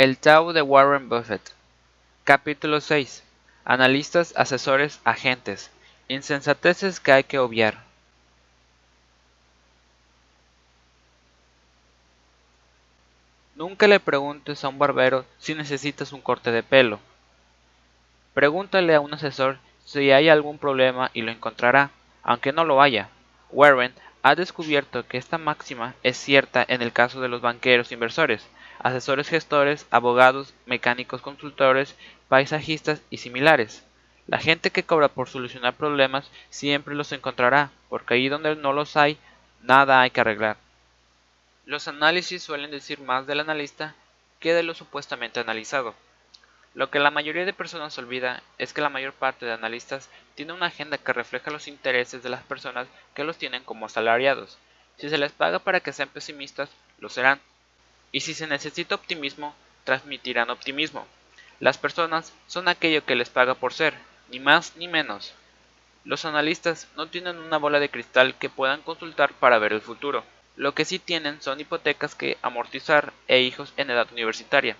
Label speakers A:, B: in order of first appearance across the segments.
A: El Tao de Warren Buffett. Capítulo 6. Analistas, asesores, agentes. Insensateces que hay que obviar. Nunca le preguntes a un barbero si necesitas un corte de pelo. Pregúntale a un asesor si hay algún problema y lo encontrará, aunque no lo haya. Warren ha descubierto que esta máxima es cierta en el caso de los banqueros inversores, asesores gestores, abogados, mecánicos consultores, paisajistas y similares. La gente que cobra por solucionar problemas siempre los encontrará, porque ahí donde no los hay, nada hay que arreglar. Los análisis suelen decir más del analista que de lo supuestamente analizado. Lo que la mayoría de personas olvida es que la mayor parte de analistas tiene una agenda que refleja los intereses de las personas que los tienen como asalariados. Si se les paga para que sean pesimistas, lo serán. Y si se necesita optimismo, transmitirán optimismo. Las personas son aquello que les paga por ser, ni más ni menos. Los analistas no tienen una bola de cristal que puedan consultar para ver el futuro. Lo que sí tienen son hipotecas que amortizar e hijos en edad universitaria.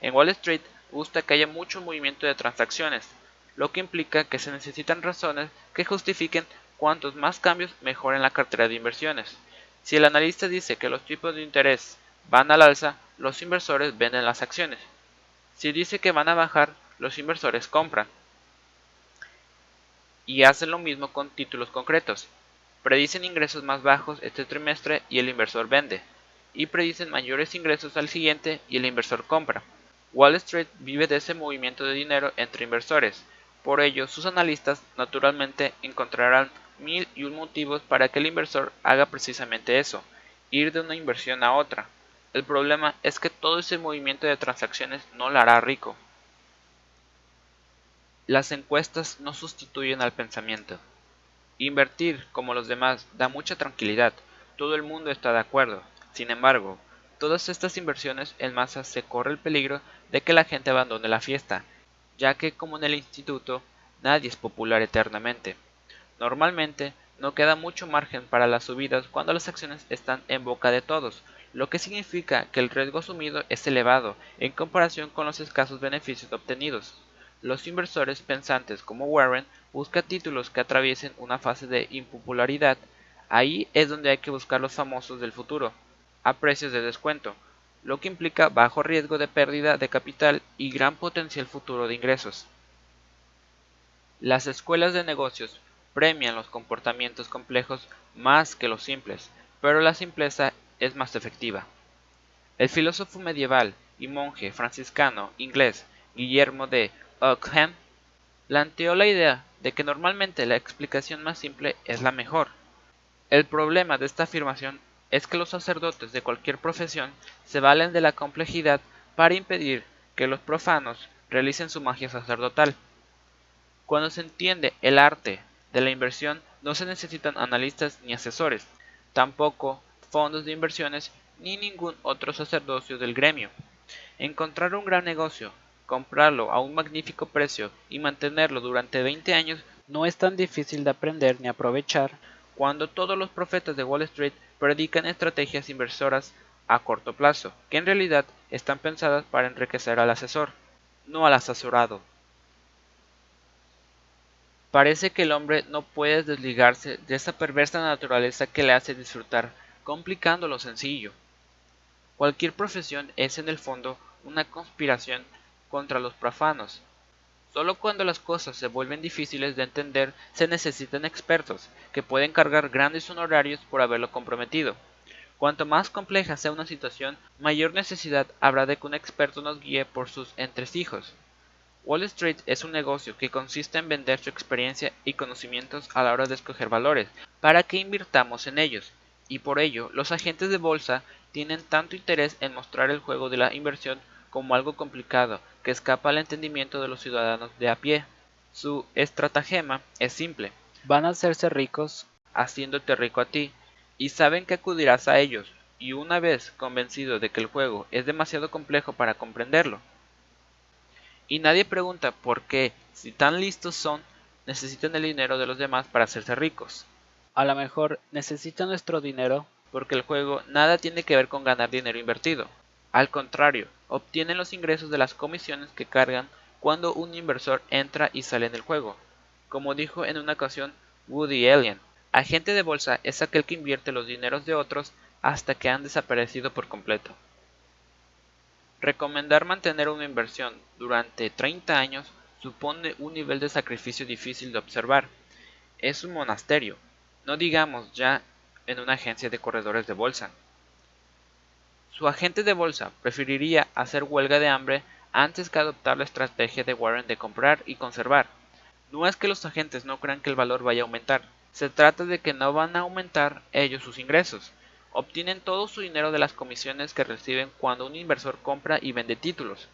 A: En Wall Street gusta que haya mucho movimiento de transacciones, lo que implica que se necesitan razones que justifiquen cuantos más cambios mejoren la cartera de inversiones. Si el analista dice que los tipos de interés van al alza, los inversores venden las acciones. Si dice que van a bajar, los inversores compran. Y hacen lo mismo con títulos concretos. Predicen ingresos más bajos este trimestre y el inversor vende. Y predicen mayores ingresos al siguiente y el inversor compra. Wall Street vive de ese movimiento de dinero entre inversores, por ello sus analistas naturalmente encontrarán mil y un motivos para que el inversor haga precisamente eso, ir de una inversión a otra. El problema es que todo ese movimiento de transacciones no la hará rico. Las encuestas no sustituyen al pensamiento. Invertir, como los demás, da mucha tranquilidad, todo el mundo está de acuerdo. Sin embargo, todas estas inversiones en masa se corre el peligro de que la gente abandone la fiesta, ya que como en el instituto, nadie es popular eternamente. Normalmente, no queda mucho margen para las subidas cuando las acciones están en boca de todos, lo que significa que el riesgo asumido es elevado en comparación con los escasos beneficios obtenidos. Los inversores pensantes como Warren buscan títulos que atraviesen una fase de impopularidad. Ahí es donde hay que buscar los famosos del futuro, a precios de descuento, lo que implica bajo riesgo de pérdida de capital y gran potencial futuro de ingresos. Las escuelas de negocios premian los comportamientos complejos más que los simples, pero la simpleza es más efectiva. El filósofo medieval y monje franciscano inglés Guillermo de Ockham planteó la idea de que normalmente la explicación más simple es la mejor. El problema de esta afirmación es que los sacerdotes de cualquier profesión se valen de la complejidad para impedir que los profanos realicen su magia sacerdotal. Cuando se entiende el arte de la inversión no se necesitan analistas ni asesores, tampoco fondos de inversiones ni ningún otro sacerdocio del gremio. Encontrar un gran negocio, comprarlo a un magnífico precio y mantenerlo durante 20 años no es tan difícil de aprender ni aprovechar cuando todos los profetas de Wall Street predican estrategias inversoras a corto plazo, que en realidad están pensadas para enriquecer al asesor, no al asesorado. Parece que el hombre no puede desligarse de esa perversa naturaleza que le hace disfrutar, complicando lo sencillo. Cualquier profesión es en el fondo una conspiración contra los profanos, Solo cuando las cosas se vuelven difíciles de entender se necesitan expertos, que pueden cargar grandes honorarios por haberlo comprometido. Cuanto más compleja sea una situación, mayor necesidad habrá de que un experto nos guíe por sus entresijos. Wall Street es un negocio que consiste en vender su experiencia y conocimientos a la hora de escoger valores, para que invirtamos en ellos, y por ello los agentes de bolsa tienen tanto interés en mostrar el juego de la inversión como algo complicado que escapa al entendimiento de los ciudadanos de a pie. Su estratagema es simple. Van a hacerse ricos haciéndote rico a ti, y saben que acudirás a ellos, y una vez convencido de que el juego es demasiado complejo para comprenderlo. Y nadie pregunta por qué, si tan listos son, necesitan el dinero de los demás para hacerse ricos. A lo mejor necesitan nuestro dinero porque el juego nada tiene que ver con ganar dinero invertido. Al contrario, obtienen los ingresos de las comisiones que cargan cuando un inversor entra y sale en el juego. Como dijo en una ocasión Woody Allen, agente de bolsa es aquel que invierte los dineros de otros hasta que han desaparecido por completo. Recomendar mantener una inversión durante 30 años supone un nivel de sacrificio difícil de observar. Es un monasterio, no digamos ya en una agencia de corredores de bolsa. Su agente de bolsa preferiría hacer huelga de hambre antes que adoptar la estrategia de Warren de comprar y conservar. No es que los agentes no crean que el valor vaya a aumentar, se trata de que no van a aumentar ellos sus ingresos. Obtienen todo su dinero de las comisiones que reciben cuando un inversor compra y vende títulos.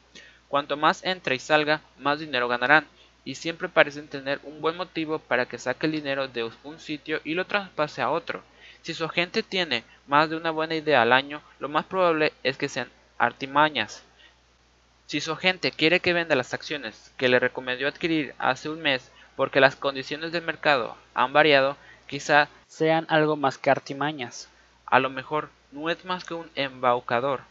A: Cuanto más entre y salga, más dinero ganarán, y siempre parecen tener un buen motivo para que saque el dinero de un sitio y lo traspase a otro. Si su agente tiene más de una buena idea al año, lo más probable es que sean artimañas. Si su agente quiere que venda las acciones que le recomendó adquirir hace un mes porque las condiciones del mercado han variado, quizá sean algo más que artimañas. A lo mejor no es más que un embaucador